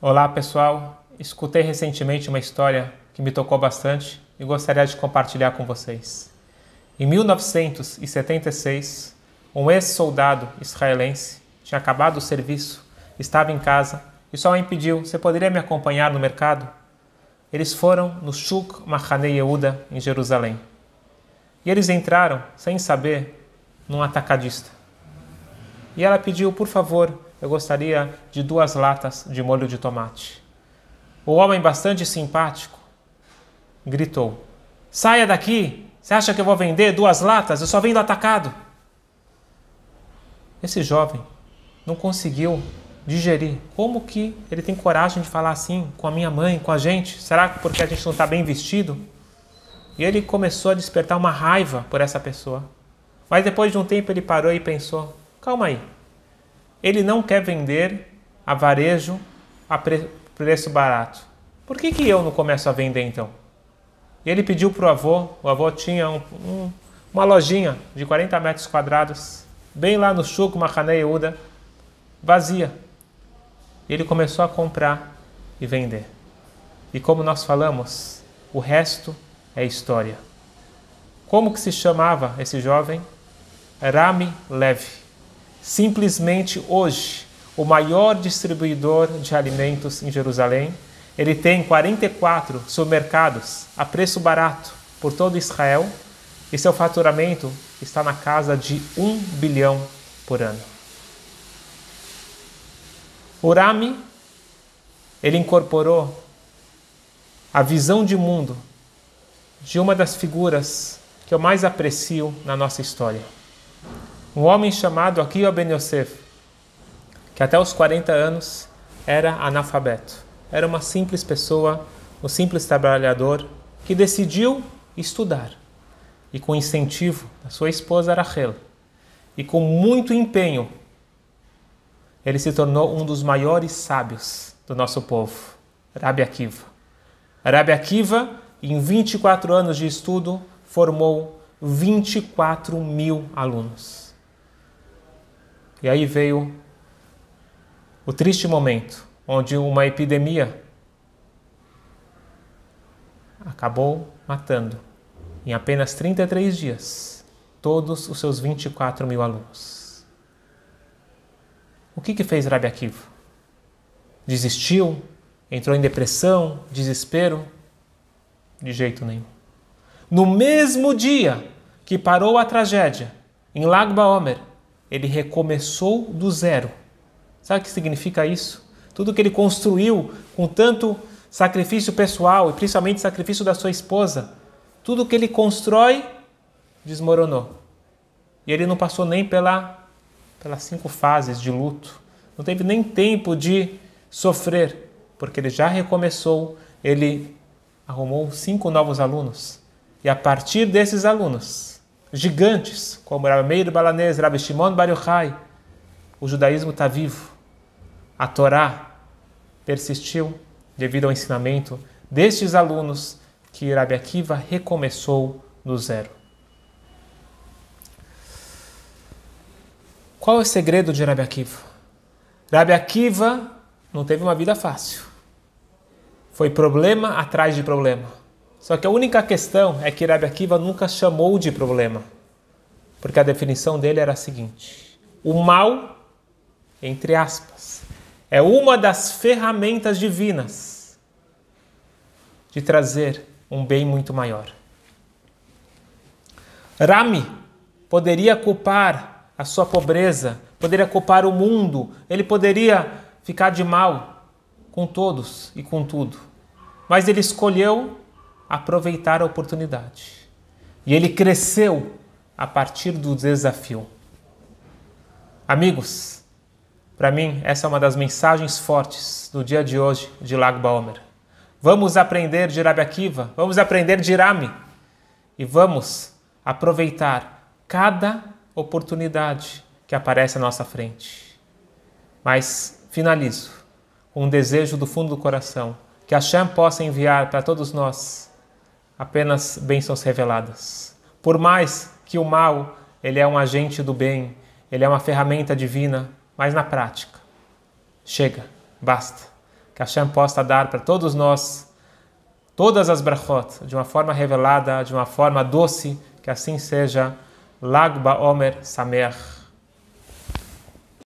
Olá pessoal, escutei recentemente uma história que me tocou bastante e gostaria de compartilhar com vocês. Em 1976, um ex-soldado israelense tinha acabado o serviço, estava em casa e só me pediu: Você poderia me acompanhar no mercado? Eles foram no Shuk Mahane Yehuda, em Jerusalém. E eles entraram, sem saber, num atacadista. E ela pediu: Por favor, eu gostaria de duas latas de molho de tomate. O homem, bastante simpático, gritou: Saia daqui! Você acha que eu vou vender duas latas? Eu só vendo atacado. Esse jovem não conseguiu digerir. Como que ele tem coragem de falar assim com a minha mãe, com a gente? Será que porque a gente não está bem vestido? E ele começou a despertar uma raiva por essa pessoa. Mas depois de um tempo ele parou e pensou: calma aí, ele não quer vender a varejo a pre preço barato. Por que, que eu não começo a vender então? E ele pediu para o avô, o avô tinha um, um, uma lojinha de 40 metros quadrados, bem lá no Shuk Mahane Yehuda, vazia. E ele começou a comprar e vender. E como nós falamos, o resto é história. Como que se chamava esse jovem? Rami Levi simplesmente hoje o maior distribuidor de alimentos em Jerusalém. Ele tem 44 supermercados a preço barato por todo Israel e seu faturamento está na casa de 1 bilhão por ano. O Rami, ele incorporou a visão de mundo de uma das figuras que eu mais aprecio na nossa história um homem chamado Akio Ben Yosef, que até os 40 anos era analfabeto. Era uma simples pessoa, um simples trabalhador que decidiu estudar. E com incentivo da sua esposa Rachel, e com muito empenho, ele se tornou um dos maiores sábios do nosso povo, Rabi Akiva. Rabi Akiva, em 24 anos de estudo, formou 24 mil alunos. E aí veio o triste momento onde uma epidemia acabou matando, em apenas 33 dias, todos os seus 24 mil alunos. O que, que fez Rabi Akiva? Desistiu? Entrou em depressão? Desespero? De jeito nenhum. No mesmo dia que parou a tragédia, em Lag Baomer, ele recomeçou do zero. Sabe o que significa isso? Tudo que ele construiu com tanto sacrifício pessoal e principalmente sacrifício da sua esposa, tudo que ele constrói desmoronou. E ele não passou nem pela, pelas cinco fases de luto, não teve nem tempo de sofrer, porque ele já recomeçou, ele arrumou cinco novos alunos. E a partir desses alunos, gigantes, como Rabi Meir Balanese, Rabi Shimon Bar Yochai. O judaísmo está vivo. A Torá persistiu devido ao ensinamento destes alunos que Rabi Akiva recomeçou do zero. Qual é o segredo de Rabi Akiva? Rabi Akiva não teve uma vida fácil. Foi problema atrás de problema. Só que a única questão é que Rabi Akiva nunca chamou de problema, porque a definição dele era a seguinte: o mal, entre aspas, é uma das ferramentas divinas de trazer um bem muito maior. Rami poderia culpar a sua pobreza, poderia culpar o mundo, ele poderia ficar de mal com todos e com tudo, mas ele escolheu aproveitar a oportunidade. E ele cresceu a partir do desafio. Amigos, para mim, essa é uma das mensagens fortes do dia de hoje de Lago Baomer. Vamos aprender de Rabi Akiva, vamos aprender de Rami e vamos aproveitar cada oportunidade que aparece à nossa frente. Mas finalizo com um desejo do fundo do coração que a Hashem possa enviar para todos nós apenas bênçãos reveladas. Por mais que o mal ele é um agente do bem, ele é uma ferramenta divina, mas na prática, chega, basta. que Hashem possa dar para todos nós todas as brachot de uma forma revelada, de uma forma doce, que assim seja. Lag Omer Samer.